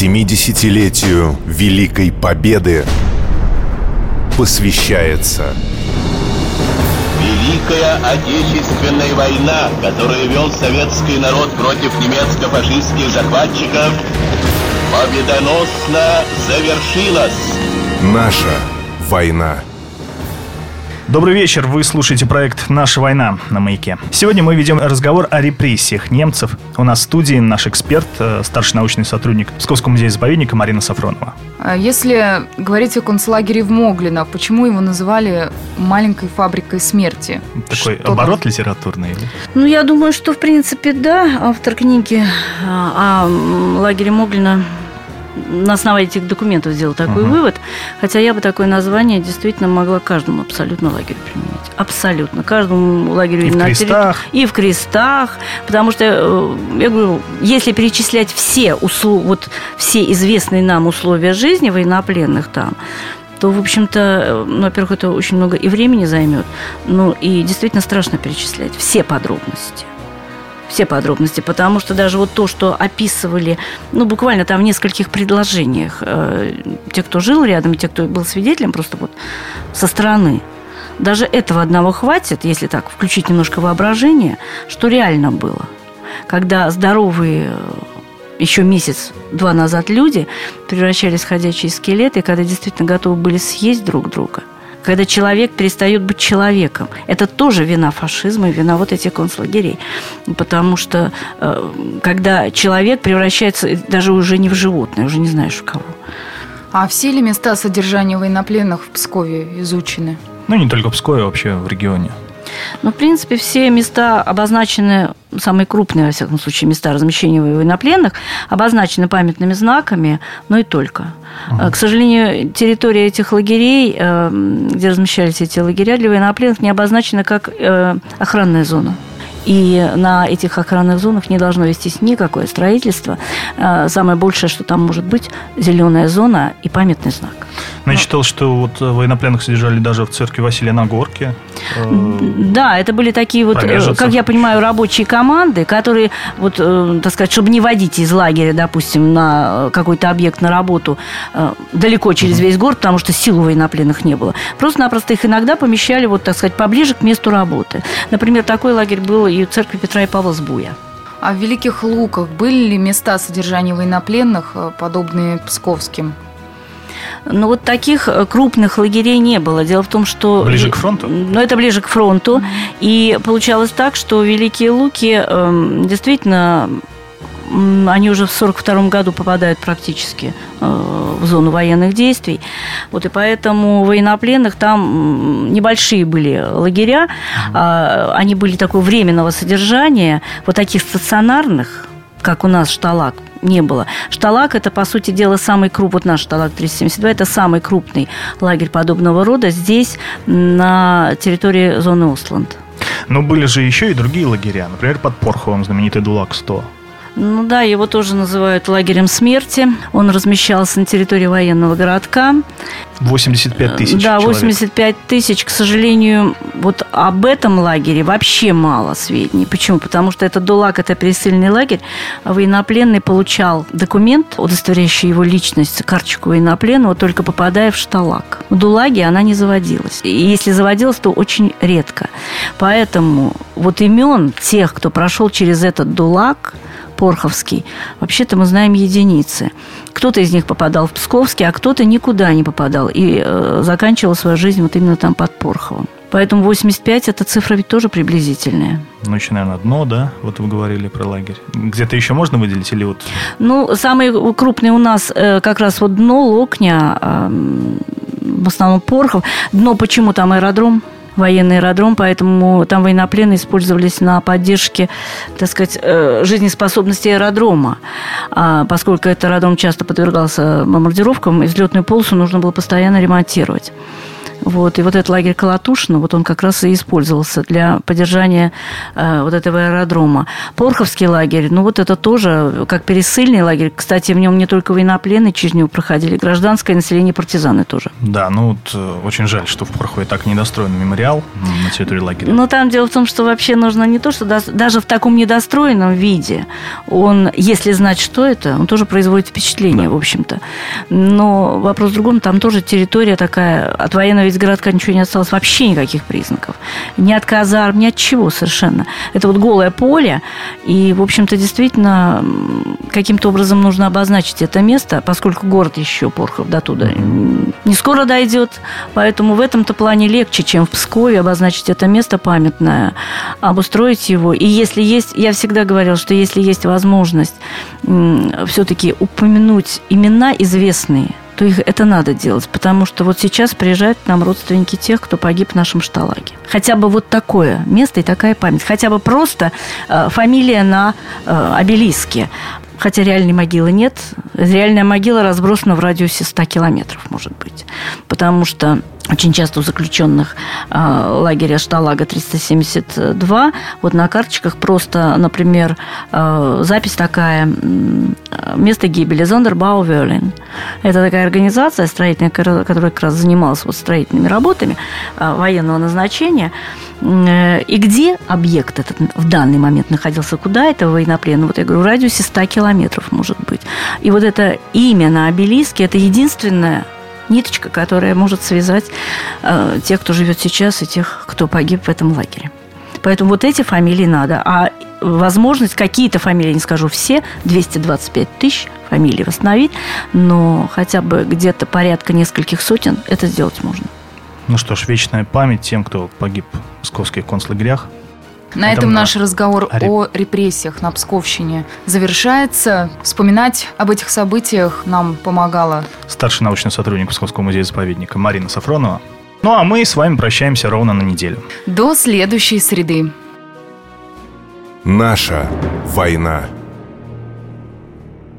70-летию Великой Победы посвящается Великая Отечественная война, которую вел советский народ против немецко-фашистских захватчиков, победоносно завершилась. Наша война. Добрый вечер, вы слушаете проект «Наша война» на «Маяке». Сегодня мы ведем разговор о репрессиях немцев. У нас в студии наш эксперт, э, старший научный сотрудник Псковского музея-заповедника Марина Сафронова. А Если говорить о концлагере в Моглино, почему его называли «маленькой фабрикой смерти»? Такой Что оборот литературный? или? Ну, я думаю, что, в принципе, да, автор книги а, о м, лагере Моглина на основании этих документов сделал такой Мгм. вывод. Хотя я бы такое название действительно могла каждому абсолютно лагерю применить. Абсолютно. Каждому лагерю И в на крестах. И в крестах. Потому что, э, я говорю, если перечислять все, услу- вот, все известные нам условия жизни военнопленных там, то, в общем-то, ну, во-первых, это очень много и времени займет, ну, и действительно страшно перечислять все подробности. Все подробности, потому что даже вот то, что описывали, ну, буквально там в нескольких предложениях, э, те, кто жил рядом, те, кто был свидетелем, просто вот со стороны, даже этого одного хватит, если так включить немножко воображение, что реально было. Когда здоровые э, еще месяц-два назад люди превращались в ходячие скелеты, когда действительно готовы были съесть друг друга. Когда человек перестает быть человеком. Это тоже вина фашизма и вина вот этих концлагерей. Потому что э, когда человек превращается даже уже не в животное, уже не знаешь в кого. А все ли места содержания военнопленных в Пскове изучены? Ну, не только в Пскове, вообще в регионе. Ну, в принципе, все места обозначены, самые крупные, во всяком случае, места размещения военнопленных, обозначены памятными знаками, но и только. Э, К сожалению, территория этих лагерей, э, где размещались эти лагеря для военнопленных, не обозначена как э, охранная зона. И на этих охранных зонах не должно вестись никакое строительство. Самое большее, что там может быть, зеленая зона и памятный знак. Но я читал, что вот э, военнопленных содержали даже в церкви Василия на Горке. Э, Да, это были такие вот, э, Промежутся. как я понимаю, рабочие команды, которые, вот, так сказать, чтобы не водить из лагеря, допустим, на какой-то объект на работу далеко через весь город, потому что сил у военнопленных не было. Просто-напросто их иногда помещали, вот, так сказать, поближе к месту работы. Например, такой лагерь был и в церкви Петра и Павла Сбуя. А в Великих Луках были ли места содержания военнопленных, подобные псковским? Но вот таких э, крупных лагерей не было. Дело в том, что... Ближе к фронту? Ну, это ближе к фронту. И получалось так, что Великие Луки эм, действительно они уже в 1942 году попадают практически э, в зону военных действий. Вот и поэтому военнопленных там небольшие были лагеря. А, Они были такого временного содержания, вот таких стационарных, как у нас шталак, не было. Шталак – это, по сути дела, самый крупный, вот наш шталак 372, это самый крупный лагерь подобного рода здесь, на территории зоны Осланд. Но были же еще и другие лагеря. Например, под Порховым знаменитый ДУЛАК-100. Ну да, его тоже называют лагерем смерти. Он размещался на территории военного городка. 85 тысяч Да, человек. 85 тысяч. К сожалению, вот об этом лагере вообще мало сведений. Почему? Потому что это ДУЛАК, это пересыльный лагерь. А Военнопленный получал документ, удостоверяющий его личность, карточку военнопленного, только попадая в шталак. В ДУЛАГе она не заводилась. И если заводилась, то очень редко. Поэтому вот имен тех, кто прошел через этот ДУЛАГ, Порховский, вообще-то мы знаем единицы. Кто-то из них попадал в Псковский, а кто-то никуда не попадал и э, заканчивал свою жизнь вот именно там под Порховым. Поэтому 85 – это цифра ведь тоже приблизительная. Ну, еще, наверное, дно, да? Вот вы говорили про лагерь. Где-то еще можно выделить или вот... Ну, самый крупный у нас э, как раз вот дно Локня, эм, в основном Порхов. Дно почему там аэродром? Военный аэродром, поэтому там военнопленные использовались на поддержке, так сказать, э, жизнеспособности аэродрома. А поскольку этот аэродром часто подвергался бомбардировкам, и взлетную полосу нужно было постоянно ремонтировать. Вот, и вот этот лагерь Колотушина, вот он как раз и использовался для поддержания э, вот этого аэродрома. Порховский лагерь, ну вот это тоже как пересыльный лагерь. Кстати, в нем не только военнопленные через него проходили, гражданское население, партизаны тоже. Да, ну вот э, очень жаль, что в Порхове так недостроен мемориал на территории лагеря. Но там дело в том, что вообще нужно не то, что даже в таком недостроенном виде, он, если знать, что это, он тоже производит впечатление, да. в общем-то. Но вопрос в другом, там тоже территория такая, от военного ведь городка ничего не осталось, вообще никаких признаков. Ни от казарм, ни от чего совершенно. Это вот голое поле, и, в общем-то, действительно, каким-то образом нужно обозначить это место, поскольку город еще, Порхов, до туда не скоро дойдет, поэтому в этом-то плане легче, чем в Пскове обозначить это место памятное, обустроить его. И если есть, я всегда говорила, что если есть возможность все-таки упомянуть имена известные, то их это надо делать, потому что вот сейчас приезжают к нам родственники тех, кто погиб в нашем шталаге. Хотя бы вот такое место и такая память. Хотя бы просто э, фамилия на э, обелиске. Хотя реальной могилы нет. Реальная могила разбросана в радиусе 100 километров, может быть. Потому что очень часто у заключенных лагеря Шталага 372 вот на карточках просто, например, э, запись такая место гибели Зондербау Верлин. Это такая организация строительная, которая как раз занималась вот строительными работами э, военного назначения. Э, и где объект этот в данный момент находился, куда это военнопленный? Вот я говорю, в радиусе 100 километров может быть. И вот это имя на обелиске – это единственное ниточка, которая может связать э, тех, кто живет сейчас, и тех, кто погиб в этом лагере. Поэтому вот эти фамилии надо. А возможность, какие-то фамилии, не скажу все, 225 тысяч фамилий восстановить, но хотя бы где-то порядка нескольких сотен это сделать можно. Ну что ж, вечная память тем, кто погиб в московских концлагерях. На этом, этом наш разговор о, реп... о репрессиях на Псковщине завершается. Вспоминать об этих событиях нам помогала старший научный сотрудник Псковского музея-заповедника Марина Сафронова. Ну а мы с вами прощаемся ровно на неделю. До следующей среды. Наша война.